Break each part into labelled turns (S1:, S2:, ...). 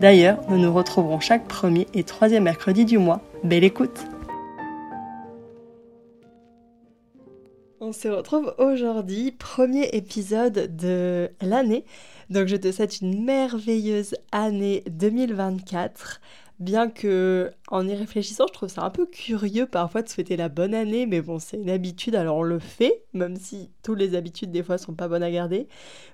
S1: D'ailleurs, nous nous retrouverons chaque premier et troisième mercredi du mois. Belle écoute On se retrouve aujourd'hui, premier épisode de l'année. Donc je te souhaite une merveilleuse année 2024. Bien que, en y réfléchissant, je trouve ça un peu curieux parfois de souhaiter la bonne année, mais bon, c'est une habitude, alors on le fait, même si toutes les habitudes des fois sont pas bonnes à garder.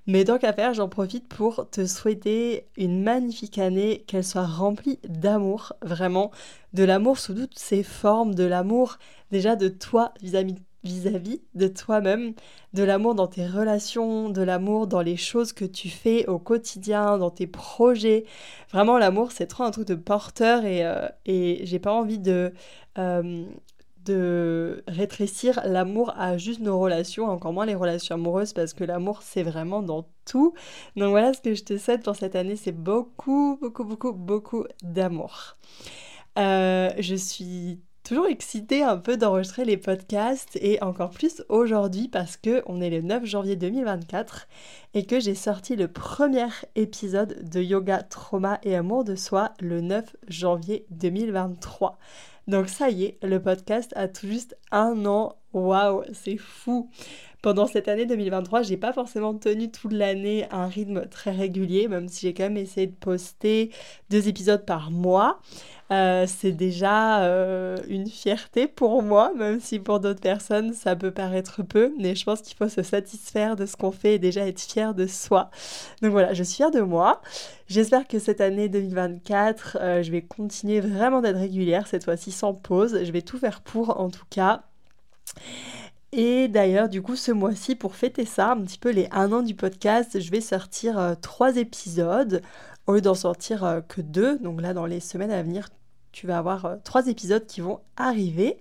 S1: Mais tant qu'à faire, j'en profite pour te souhaiter une magnifique année, qu'elle soit remplie d'amour, vraiment, de l'amour sous toutes ses formes, de l'amour déjà de toi vis-à-vis vis-à-vis de toi-même, de l'amour dans tes relations, de l'amour dans les choses que tu fais au quotidien, dans tes projets. Vraiment, l'amour, c'est trop un truc de porteur et, euh, et j'ai pas envie de, euh, de rétrécir l'amour à juste nos relations, encore moins les relations amoureuses, parce que l'amour, c'est vraiment dans tout. Donc voilà ce que je te souhaite pour cette année, c'est beaucoup, beaucoup, beaucoup, beaucoup d'amour. Euh, je suis toujours excitée un peu d'enregistrer les podcasts et encore plus aujourd'hui parce que on est le 9 janvier 2024 et que j'ai sorti le premier épisode de Yoga, Trauma et Amour de Soi le 9 janvier 2023. Donc ça y est, le podcast a tout juste un an. Waouh, c'est fou. Pendant cette année 2023, j'ai pas forcément tenu toute l'année un rythme très régulier, même si j'ai quand même essayé de poster deux épisodes par mois. Euh, c'est déjà euh, une fierté pour moi, même si pour d'autres personnes ça peut paraître peu, mais je pense qu'il faut se satisfaire de ce qu'on fait et déjà être fier de soi. Donc voilà, je suis fière de moi. J'espère que cette année 2024, euh, je vais continuer vraiment d'être régulière, cette fois-ci sans pause. Je vais tout faire pour en tout cas. Et d'ailleurs, du coup, ce mois-ci, pour fêter ça, un petit peu les un an du podcast, je vais sortir trois épisodes au lieu d'en sortir que deux. Donc là, dans les semaines à venir, tu vas avoir euh, trois épisodes qui vont arriver.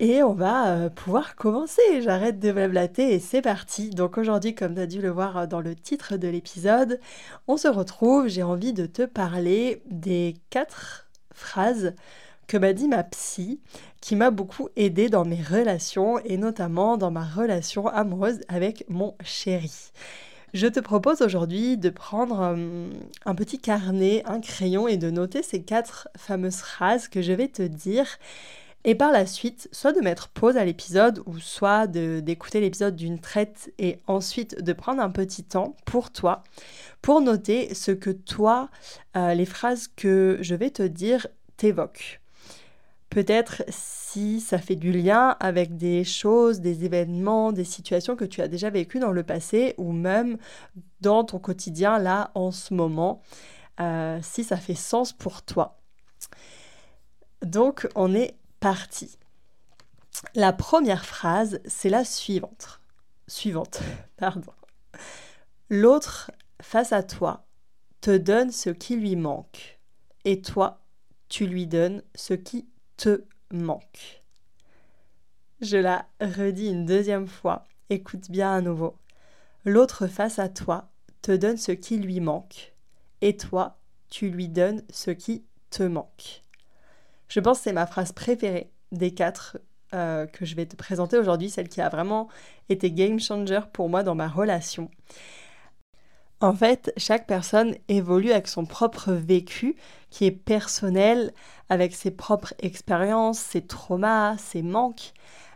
S1: Et on va euh, pouvoir commencer. J'arrête de blablater et c'est parti. Donc aujourd'hui, comme tu as dû le voir euh, dans le titre de l'épisode, on se retrouve. J'ai envie de te parler des quatre phrases que m'a dit ma psy, qui m'a beaucoup aidé dans mes relations et notamment dans ma relation amoureuse avec mon chéri. Je te propose aujourd'hui de prendre euh, un petit carnet, un crayon et de noter ces quatre fameuses phrases que je vais te dire. Et par la suite, soit de mettre pause à l'épisode ou soit d'écouter l'épisode d'une traite et ensuite de prendre un petit temps pour toi, pour noter ce que toi, euh, les phrases que je vais te dire t'évoquent. Peut-être si ça fait du lien avec des choses, des événements, des situations que tu as déjà vécues dans le passé ou même dans ton quotidien là en ce moment, euh, si ça fait sens pour toi. Donc on est parti. La première phrase, c'est la suivante. Suivante, pardon. L'autre face à toi te donne ce qui lui manque et toi, tu lui donnes ce qui te manque. Je la redis une deuxième fois. Écoute bien à nouveau. L'autre face à toi te donne ce qui lui manque. Et toi, tu lui donnes ce qui te manque. Je pense que c'est ma phrase préférée des quatre euh, que je vais te présenter aujourd'hui, celle qui a vraiment été game changer pour moi dans ma relation. En fait, chaque personne évolue avec son propre vécu qui est personnel, avec ses propres expériences, ses traumas, ses manques.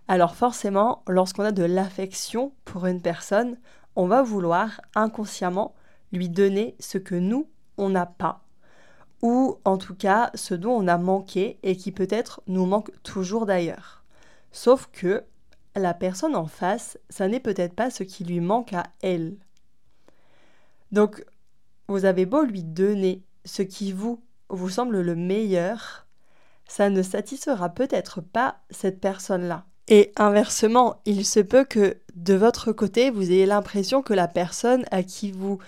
S1: Alors forcément, lorsqu'on a de l'affection pour une personne, on va vouloir inconsciemment lui donner ce que nous, on n'a pas. Ou en tout cas ce dont on a manqué et qui peut-être nous manque toujours d'ailleurs. Sauf que la personne en face, ça n'est peut-être pas ce qui lui manque à elle. Donc, vous avez beau lui donner ce qui vous, vous semble le meilleur, ça ne satisfera peut-être pas cette personne-là. Et inversement, il se peut que de votre côté, vous ayez l'impression que la personne à qui vous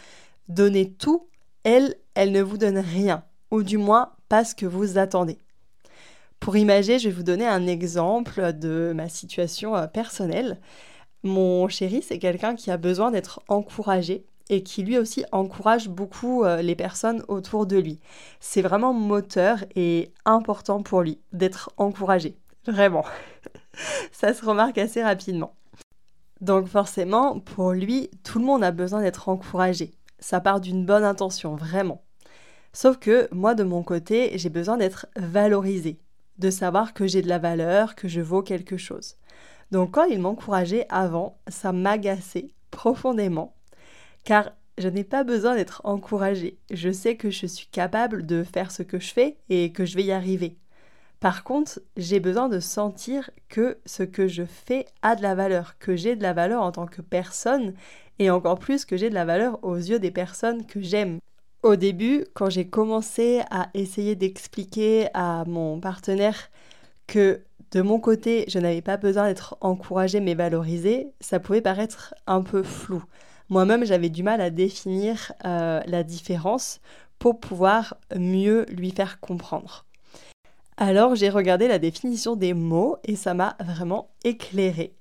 S1: donnez tout, elle, elle ne vous donne rien, ou du moins pas ce que vous attendez. Pour imaginer, je vais vous donner un exemple de ma situation euh, personnelle. Mon chéri, c'est quelqu'un qui a besoin d'être encouragé et qui lui aussi encourage beaucoup euh, les personnes autour de lui. C'est vraiment moteur et important pour lui d'être encouragé. Vraiment. Ça se remarque assez rapidement. Donc forcément, pour lui, tout le monde a besoin d'être encouragé. Ça part d'une bonne intention, vraiment. Sauf que moi, de mon côté, j'ai besoin d'être valorisé, de savoir que j'ai de la valeur, que je vaux quelque chose. Donc quand il m'encourageait avant, ça m'agaçait profondément car je n'ai pas besoin d'être encouragée. Je sais que je suis capable de faire ce que je fais et que je vais y arriver. Par contre, j'ai besoin de sentir que ce que je fais a de la valeur, que j'ai de la valeur en tant que personne et encore plus que j'ai de la valeur aux yeux des personnes que j'aime. Au début, quand j'ai commencé à essayer d'expliquer à mon partenaire que de mon côté, je n'avais pas besoin d'être encouragée mais valorisée, ça pouvait paraître un peu flou. Moi-même, j'avais du mal à définir euh, la différence pour pouvoir mieux lui faire comprendre. Alors j'ai regardé la définition des mots et ça m'a vraiment éclairé.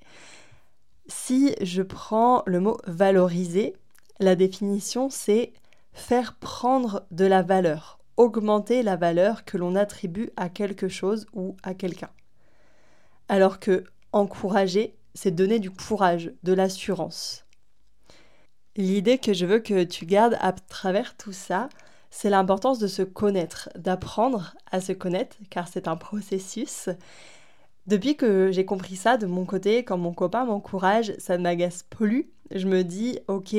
S1: Si je prends le mot valoriser, la définition c'est faire prendre de la valeur, augmenter la valeur que l'on attribue à quelque chose ou à quelqu'un. Alors que encourager, c'est donner du courage, de l'assurance. L'idée que je veux que tu gardes à travers tout ça, c'est l'importance de se connaître, d'apprendre à se connaître, car c'est un processus. Depuis que j'ai compris ça de mon côté, quand mon copain m'encourage, ça ne m'agace plus. Je me dis, ok,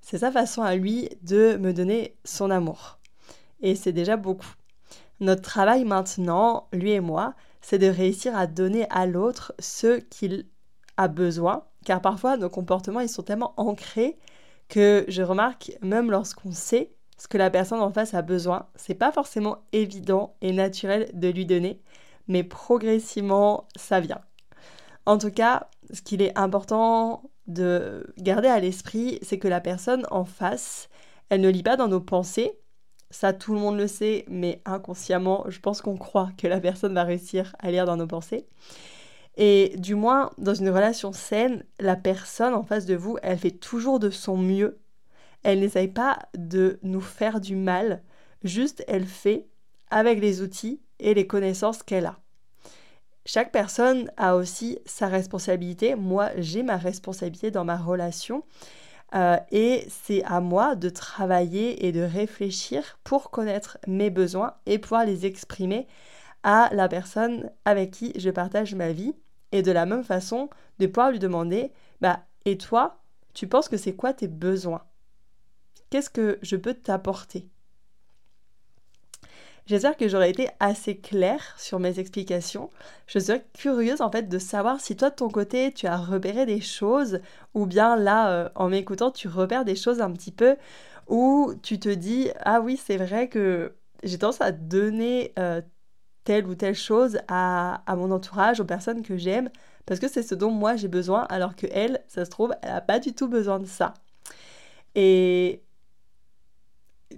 S1: c'est sa façon à lui de me donner son amour. Et c'est déjà beaucoup. Notre travail maintenant, lui et moi, c'est de réussir à donner à l'autre ce qu'il a besoin, car parfois nos comportements, ils sont tellement ancrés que je remarque même lorsqu'on sait ce que la personne en face a besoin, c'est pas forcément évident et naturel de lui donner, mais progressivement ça vient. En tout cas, ce qu'il est important de garder à l'esprit, c'est que la personne en face, elle ne lit pas dans nos pensées. Ça, tout le monde le sait, mais inconsciemment, je pense qu'on croit que la personne va réussir à lire dans nos pensées. Et du moins, dans une relation saine, la personne en face de vous, elle fait toujours de son mieux. Elle n'essaye pas de nous faire du mal, juste elle fait avec les outils et les connaissances qu'elle a. Chaque personne a aussi sa responsabilité. Moi, j'ai ma responsabilité dans ma relation. Euh, et c'est à moi de travailler et de réfléchir pour connaître mes besoins et pouvoir les exprimer la personne avec qui je partage ma vie. Et de la même façon, de pouvoir lui demander, bah, et toi, tu penses que c'est quoi tes besoins? Qu'est-ce que je peux t'apporter? J'espère que j'aurais été assez claire sur mes explications. Je serais curieuse en fait de savoir si toi de ton côté tu as repéré des choses ou bien là euh, en m'écoutant tu repères des choses un petit peu où tu te dis ah oui c'est vrai que j'ai tendance à donner euh, telle ou telle chose à, mon entourage, aux personnes que j'aime, parce que c'est ce dont moi j'ai besoin, alors que elle, ça se trouve, elle n'a pas du tout besoin de ça. Et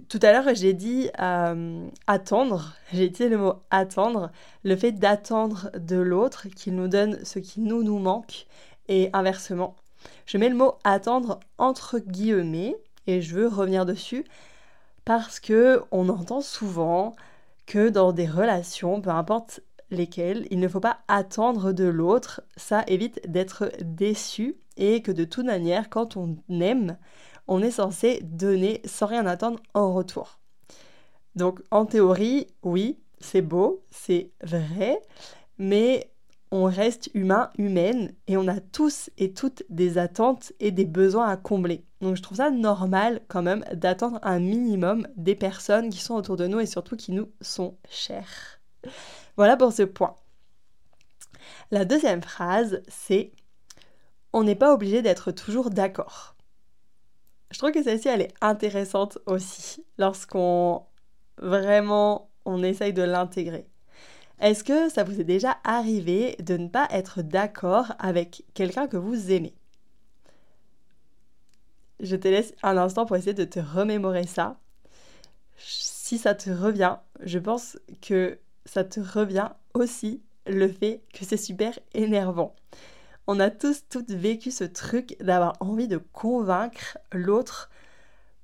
S1: tout à l'heure, j'ai dit euh, attendre, j'ai utilisé le mot attendre, le fait d'attendre de l'autre qu'il nous donne ce qui nous nous manque, et inversement. Je mets le mot attendre entre guillemets, et je veux revenir dessus, parce que on entend souvent que dans des relations, peu importe lesquelles, il ne faut pas attendre de l'autre, ça évite d'être déçu et que de toute manière, quand on aime, on est censé donner sans rien attendre en retour. Donc en théorie, oui, c'est beau, c'est vrai, mais on reste humain, humaine, et on a tous et toutes des attentes et des besoins à combler. Donc je trouve ça normal quand même d'attendre un minimum des personnes qui sont autour de nous et surtout qui nous sont chères. Voilà pour ce point. La deuxième phrase, c'est on n'est pas obligé d'être toujours d'accord. Je trouve que celle-ci, elle est intéressante aussi lorsqu'on vraiment on essaye de l'intégrer. Est-ce que ça vous est déjà arrivé de ne pas être d'accord avec quelqu'un que vous aimez? Je te laisse un instant pour essayer de te remémorer ça. Si ça te revient, je pense que ça te revient aussi le fait que c'est super énervant. On a tous toutes vécu ce truc d'avoir envie de convaincre l'autre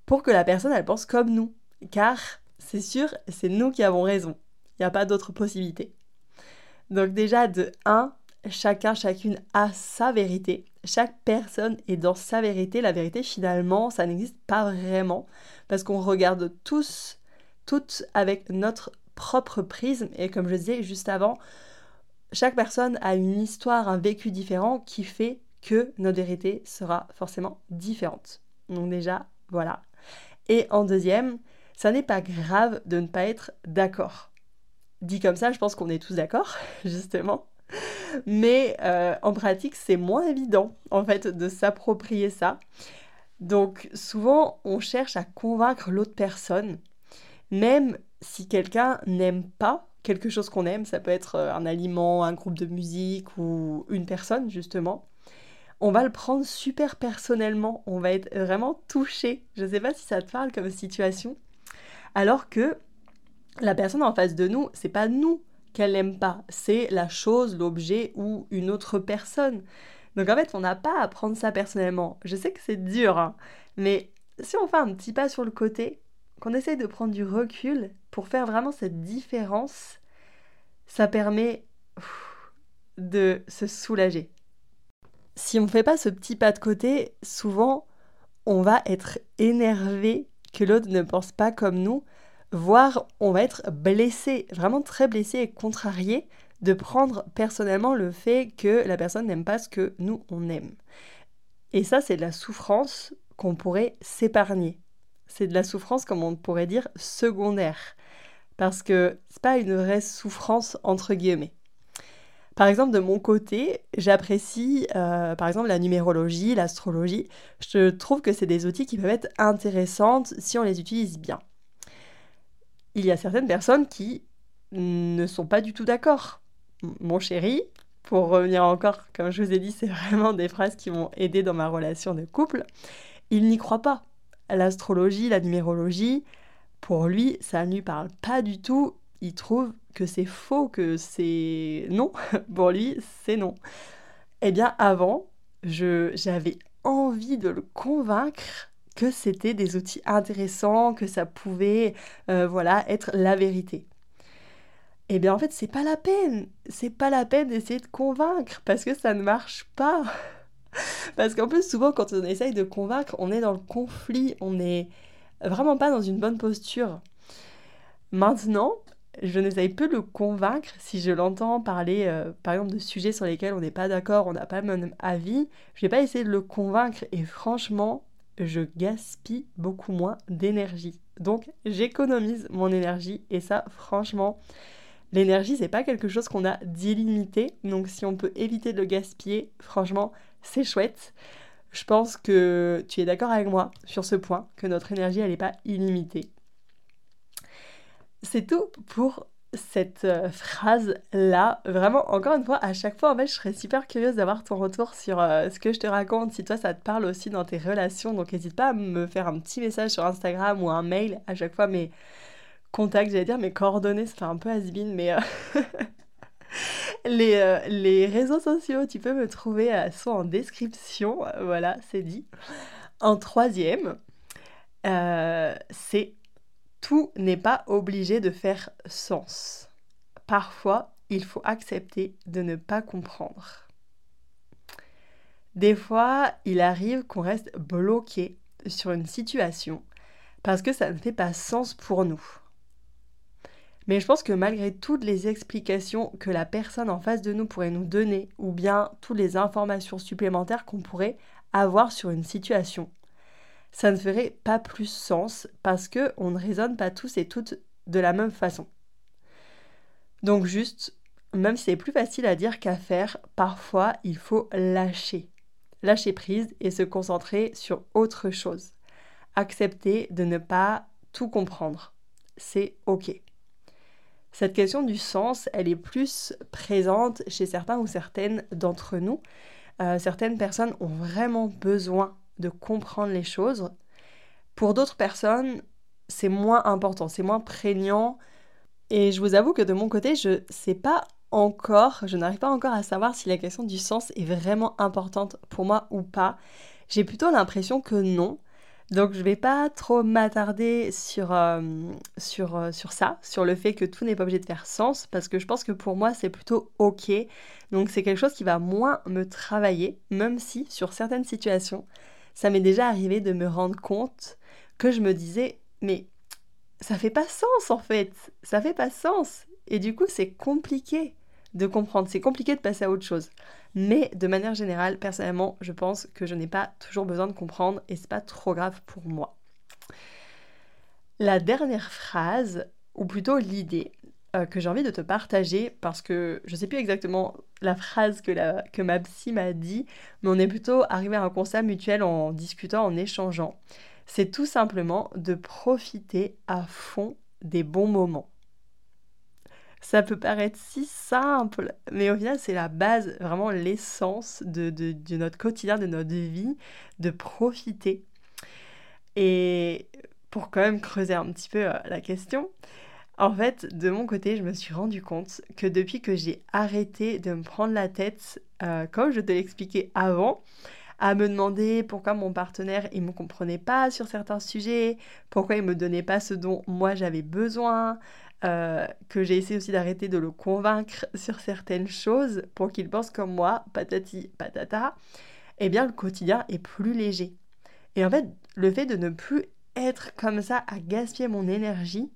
S1: pour que la personne elle pense comme nous. Car c'est sûr, c'est nous qui avons raison. Pas d'autre possibilité. Donc déjà de 1, chacun, chacune a sa vérité. Chaque personne est dans sa vérité. La vérité, finalement, ça n'existe pas vraiment parce qu'on regarde tous, toutes avec notre propre prisme. Et comme je disais juste avant, chaque personne a une histoire, un vécu différent qui fait que notre vérité sera forcément différente. Donc déjà, voilà. Et en deuxième, ça n'est pas grave de ne pas être d'accord. Dit comme ça, je pense qu'on est tous d'accord, justement. Mais euh, en pratique, c'est moins évident, en fait, de s'approprier ça. Donc souvent, on cherche à convaincre l'autre personne, même si quelqu'un n'aime pas quelque chose qu'on aime, ça peut être euh, un aliment, un groupe de musique ou une personne justement, on va le prendre super personnellement, on va être vraiment touché. Je ne sais pas si ça te parle comme situation. Alors que la personne en face de nous, c'est pas nous qu'elle n'aime pas, c'est la chose, l'objet ou une autre personne. Donc en fait, on n'a pas à prendre ça personnellement. Je sais que c'est dur, hein, mais si on fait un petit pas sur le côté, qu'on essaye de prendre du recul pour faire vraiment cette différence, ça permet de se soulager. Si on ne fait pas ce petit pas de côté, souvent on va être énervé que l'autre ne pense pas comme nous, voire on va être blessé, vraiment très blessé et contrarié de prendre personnellement le fait que la personne n'aime pas ce que nous on aime. Et ça, c'est de la souffrance qu'on pourrait s'épargner c'est de la souffrance, comme on pourrait dire, secondaire. Parce que c'est pas une vraie souffrance entre guillemets. Par exemple, de mon côté, j'apprécie euh, par exemple la numérologie, l'astrologie. Je trouve que c'est des outils qui peuvent être intéressantes si on les utilise bien. Il y a certaines personnes qui ne sont pas du tout d'accord. Mon chéri, pour revenir encore, comme je vous ai dit, c'est vraiment des phrases qui m'ont aidé dans ma relation de couple, il n'y croit pas l'astrologie, la numérologie, pour lui, ça ne lui parle pas du tout. Il trouve que c'est faux, que c'est non. pour lui, c'est non. Eh bien, avant, j'avais envie de le convaincre que c'était des outils intéressants, que ça pouvait, euh, voilà, être la vérité. Eh bien, en fait, c'est pas la peine. C'est pas la peine d'essayer de convaincre parce que ça ne marche pas. Parce qu'en plus, souvent, quand on essaye de convaincre, on est dans le conflit, on n'est vraiment pas dans une bonne posture. Maintenant, je n'essaye peu de le convaincre si je l'entends parler, euh, par exemple, de sujets sur lesquels on n'est pas d'accord, on n'a pas le même avis. Je vais pas essayer de le convaincre et franchement, je gaspille beaucoup moins d'énergie. Donc, j'économise mon énergie et ça, franchement, l'énergie, c'est pas quelque chose qu'on a d'illimité. Donc, si on peut éviter de le gaspiller, franchement, c'est chouette. Je pense que tu es d'accord avec moi sur ce point, que notre énergie, elle n'est pas illimitée. C'est tout pour cette euh, phrase-là. Vraiment, encore une fois, à chaque fois, en fait, je serais super curieuse d'avoir ton retour sur euh, ce que je te raconte, si toi, ça te parle aussi dans tes relations. Donc, n'hésite pas à me faire un petit message sur Instagram ou un mail. À chaque fois, mes contacts, j'allais dire mes coordonnées, ça fait un peu has mais... Euh, les, les réseaux sociaux, tu peux me trouver soit en description, voilà, c'est dit. En troisième, c'est tout n'est pas obligé de faire sens. Parfois, il faut accepter de ne pas comprendre. Des fois, il arrive qu'on reste bloqué sur une situation parce que ça ne fait pas sens pour nous. Mais je pense que malgré toutes les explications que la personne en face de nous pourrait nous donner, ou bien toutes les informations supplémentaires qu'on pourrait avoir sur une situation, ça ne ferait pas plus sens parce que on ne raisonne pas tous et toutes de la même façon. Donc juste, même si c'est plus facile à dire qu'à faire, parfois il faut lâcher. lâcher prise et se concentrer sur autre chose. Accepter de ne pas tout comprendre. C'est OK. Cette question du sens, elle est plus présente chez certains ou certaines d'entre nous. Euh, certaines personnes ont vraiment besoin de comprendre les choses. Pour d'autres personnes, c'est moins important, c'est moins prégnant. Et je vous avoue que de mon côté, je ne sais pas encore, je n'arrive pas encore à savoir si la question du sens est vraiment importante pour moi ou pas. J'ai plutôt l'impression que non. Donc je vais pas trop m'attarder sur, euh, sur, euh, sur ça, sur le fait que tout n'est pas obligé de faire sens, parce que je pense que pour moi c'est plutôt ok. Donc c'est quelque chose qui va moins me travailler, même si sur certaines situations, ça m'est déjà arrivé de me rendre compte que je me disais, mais ça fait pas sens en fait, ça fait pas sens. Et du coup c'est compliqué de comprendre, c'est compliqué de passer à autre chose. Mais de manière générale, personnellement, je pense que je n'ai pas toujours besoin de comprendre et c'est pas trop grave pour moi. La dernière phrase, ou plutôt l'idée euh, que j'ai envie de te partager, parce que je sais plus exactement la phrase que, ma psy m'a dit, mais on est plutôt arrivé à un constat mutuel en discutant, en échangeant. C'est tout simplement de profiter à fond des bons moments. Ça peut paraître si simple, mais au final, c'est la base, vraiment l'essence de, de, notre quotidien, de notre vie, de profiter. Et pour quand même creuser un petit peu euh, la question, en fait, de mon côté, je me suis rendu compte que depuis que j'ai arrêté de me prendre la tête, euh, comme je te l'expliquais avant, à me demander pourquoi mon partenaire il me comprenait pas sur certains sujets, pourquoi il me donnait pas ce dont moi j'avais besoin, euh, que j'ai essayé aussi d'arrêter de le convaincre sur certaines choses pour qu'il pense comme moi, patati patata, eh bien le quotidien est plus léger. Et en fait, le fait de ne plus être comme ça à gaspiller mon énergie,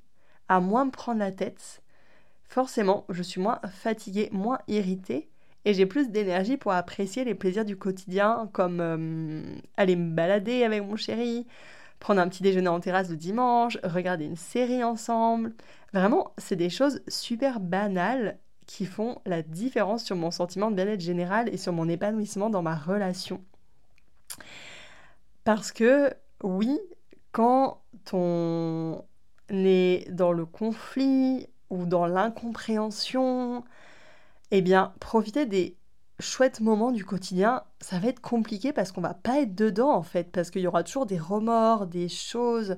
S1: à moins me prendre la tête, forcément, je suis moins fatiguée, moins irritée, et j'ai plus d'énergie pour apprécier les plaisirs du quotidien, comme euh, aller me balader avec mon chéri, prendre un petit déjeuner en terrasse le dimanche, regarder une série ensemble. Vraiment, c'est des choses super banales qui font la différence sur mon sentiment de bien-être général et sur mon épanouissement dans ma relation. Parce que oui, quand on est dans le conflit ou dans l'incompréhension, eh bien, profiter des chouette moment du quotidien, ça va être compliqué parce qu'on va pas être dedans en fait, parce qu'il y aura toujours des remords, des choses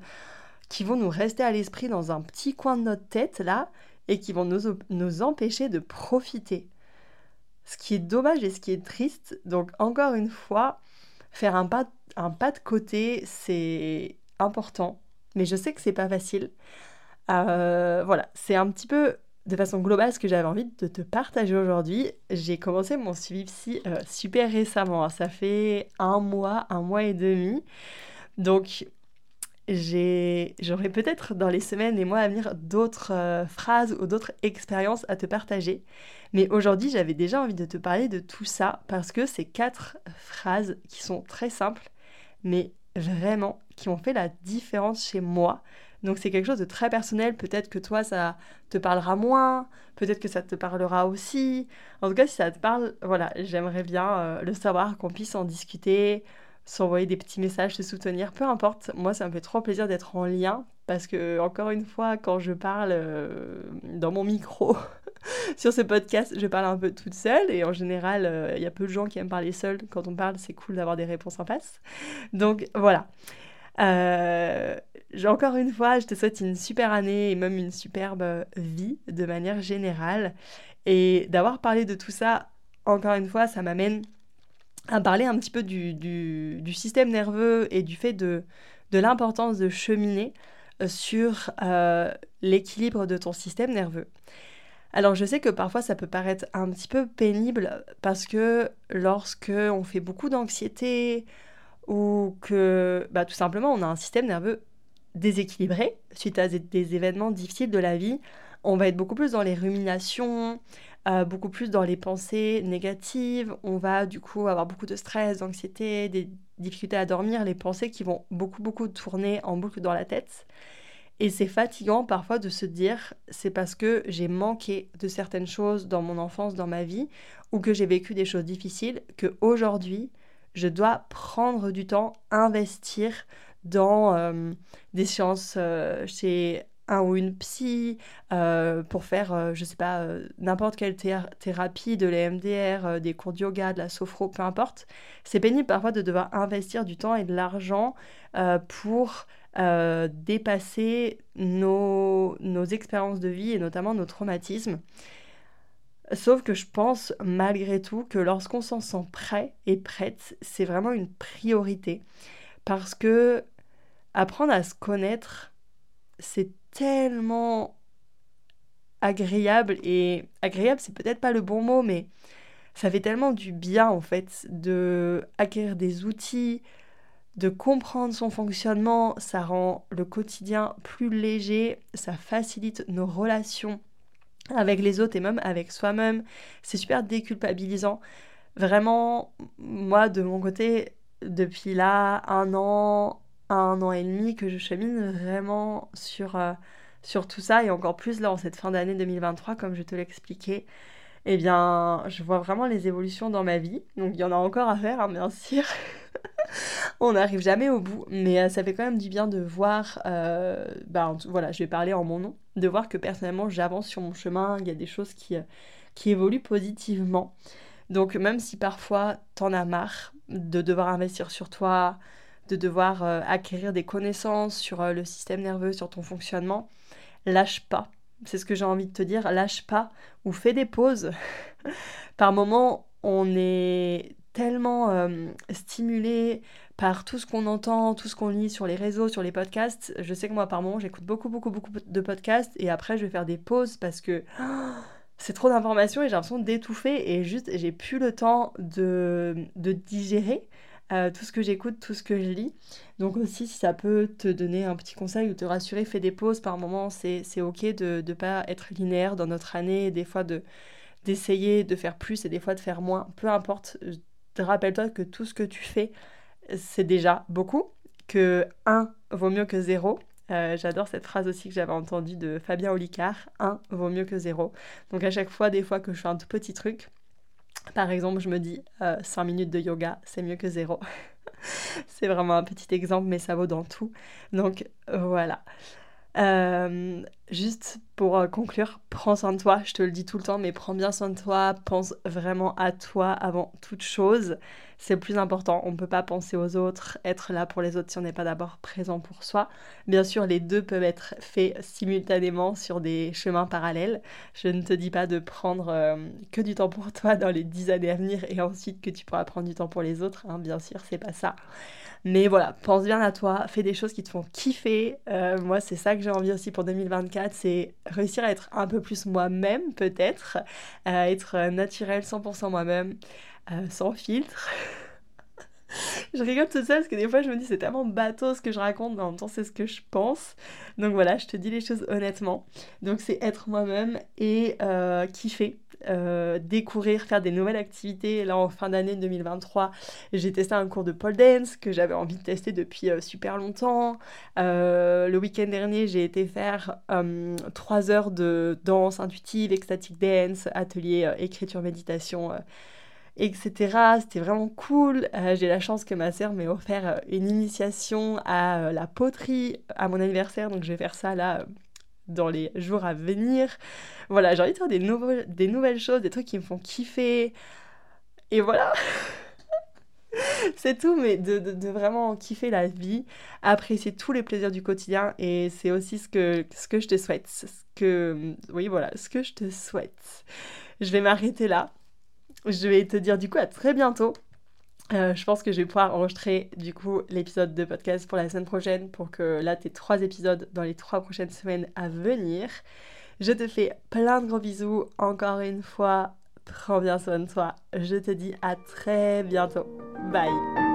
S1: qui vont nous rester à l'esprit dans un petit coin de notre tête là et qui vont nous, nous empêcher de profiter. Ce qui est dommage et ce qui est triste, donc encore une fois, faire un pas, un pas de côté, c'est important, mais je sais que c'est pas facile. Euh, voilà, c'est un petit peu de façon globale ce que j'avais envie de te partager aujourd'hui. J'ai commencé mon suivi psy euh, super récemment, hein. ça fait un mois, un mois et demi. Donc j'aurai peut-être dans les semaines et mois à venir d'autres euh, phrases ou d'autres expériences à te partager. Mais aujourd'hui j'avais déjà envie de te parler de tout ça parce que c'est quatre phrases qui sont très simples mais vraiment qui ont fait la différence chez moi donc c'est quelque chose de très personnel. Peut-être que toi, ça te parlera moins. Peut-être que ça te parlera aussi. En tout cas, si ça te parle, voilà, j'aimerais bien euh, le savoir, qu'on puisse en discuter, s'envoyer des petits messages, se soutenir, peu importe. Moi, ça me fait trop plaisir d'être en lien parce que, encore une fois, quand je parle euh, dans mon micro sur ce podcast, je parle un peu toute seule et en général, euh, il y a peu de gens qui aiment parler seul. Quand on parle, c'est cool d'avoir des réponses en face. Donc voilà. Euh, encore une fois, je te souhaite une super année et même une superbe vie de manière générale. Et d'avoir parlé de tout ça, encore une fois, ça m'amène à parler un petit peu du, du, système nerveux et du fait de, de l'importance de cheminer euh, sur euh, l'équilibre de ton système nerveux. Alors je sais que parfois ça peut paraître un petit peu pénible parce que lorsque on fait beaucoup d'anxiété, ou que bah, tout simplement on a un système nerveux déséquilibré suite à des, événements difficiles de la vie. On va être beaucoup plus dans les ruminations, euh, beaucoup plus dans les pensées négatives. On va du coup avoir beaucoup de stress, d'anxiété, des difficultés à dormir, les pensées qui vont beaucoup beaucoup tourner en boucle dans la tête. Et c'est fatigant parfois de se dire c'est parce que j'ai manqué de certaines choses dans mon enfance, dans ma vie, ou que j'ai vécu des choses difficiles, que aujourd'hui je dois prendre du temps, investir dans euh, des séances euh, chez un ou une psy, euh, pour faire, je sais pas, n'importe quelle thérapie, de l'EMDR, des cours de yoga, de la sophro, peu importe. C'est pénible parfois de devoir investir du temps et de l'argent pour dépasser nos, nos expériences de vie et notamment nos traumatismes. Sauf que je pense malgré tout que lorsqu'on s'en sent prêt et prête, c'est vraiment une priorité. Parce que apprendre à se connaître, c'est tellement agréable. Et agréable, c'est peut-être pas le bon mot, mais ça fait tellement du bien en fait de acquérir des outils, de comprendre son fonctionnement. Ça rend le quotidien plus léger, ça facilite nos relations avec les autres et même avec soi-même. C'est super déculpabilisant. Vraiment, moi, de mon côté, depuis là, un an, un an et demi, que je chemine vraiment sur, euh, sur tout ça, et encore plus là, en cette fin d'année 2023, comme je te l'expliquais, eh bien, je vois vraiment les évolutions dans ma vie. Donc, il y en a encore à faire, hein, bien sûr. on n'arrive jamais au bout, mais euh, ça fait quand même du bien de voir, euh, bah, voilà, je vais parler en mon nom, de voir que personnellement j'avance sur mon chemin, il y a des choses qui, euh, qui évoluent positivement. Donc même si parfois t'en as marre de devoir investir sur toi, de devoir acquérir des connaissances sur le système nerveux, sur ton fonctionnement, lâche pas. C'est ce que j'ai envie de te dire, lâche pas ou fais des pauses. Par moments, on est tellement euh, stimulé par tout ce qu'on entend, tout ce qu'on lit sur les réseaux, sur les podcasts. Je sais que moi, par moment, j'écoute beaucoup, beaucoup, beaucoup de podcasts et après, je vais faire des pauses parce que c'est trop d'informations et j'ai l'impression d'étouffer et juste, j'ai plus le temps de, de digérer. Euh, tout ce que j'écoute, tout ce que je lis. Donc aussi, si ça peut te donner un petit conseil ou te rassurer, fais des pauses par moment. C'est ok de ne pas être linéaire dans notre année, des fois de d'essayer de faire plus et des fois de faire moins. Peu importe, rappelle-toi que tout ce que tu fais, c'est déjà beaucoup, que 1 vaut mieux que 0. Euh, j'adore cette phrase aussi que j'avais entendue de Fabien Olicard, 1 vaut mieux que 0. Donc à chaque fois, des fois que je fais un petit truc, par exemple, je me dis 5 euh, minutes de yoga, c'est mieux que 0. c'est vraiment un petit exemple, mais ça vaut dans tout. Donc voilà. Euh, juste pour conclure, prends soin de toi, je te le dis tout le temps, mais prends bien soin de toi, pense vraiment à toi avant toute chose. C'est le plus important, on ne peut pas penser aux autres, être là pour les autres si on n'est pas d'abord présent pour soi. Bien sûr, les deux peuvent être faits simultanément sur des chemins parallèles. Je ne te dis pas de prendre euh, que du temps pour toi dans les dix années à venir et ensuite que tu pourras prendre du temps pour les autres, hein. bien sûr, c'est pas ça. Mais voilà, pense bien à toi, fais des choses qui te font kiffer. Euh, moi, c'est ça que j'ai envie aussi pour 2024, c'est réussir à être un peu plus moi-même, peut-être, être naturel 100% moi-même, euh, sans filtre. je rigole tout ça parce que des fois je me dis c'est tellement bateau ce que je raconte, mais en même temps c'est ce que je pense. Donc voilà, je te dis les choses honnêtement. Donc c'est être moi-même et euh, kiffer. Euh, découvrir, faire des nouvelles activités. Là, en fin d'année 2023, j'ai testé un cours de pole dance que j'avais envie de tester depuis euh, super longtemps. Le week-end dernier, j'ai été faire 3 heures de danse intuitive, ecstatic dance, atelier écriture, méditation etc. C'était vraiment cool. j'ai la chance que ma sœur m'ait offert une initiation à la poterie à mon anniversaire, donc je vais faire ça là dans les jours à venir. Voilà, j'ai envie de faire des, des nouvelles choses, des trucs qui me font kiffer. Et voilà. c'est tout, mais de, de, vraiment kiffer la vie, apprécier tous les plaisirs du quotidien. Et c'est aussi ce que, ce que je te souhaite. Ce que, oui, voilà, ce que je te souhaite. Je vais m'arrêter là. Je vais te dire du coup à très bientôt euh, je pense que je vais pouvoir enregistrer du coup l'épisode de podcast pour la semaine prochaine pour que là tu trois épisodes dans les trois prochaines semaines à venir. Je te fais plein de gros bisous encore une fois. Prends bien soin de toi. Je te dis à très bientôt. Bye.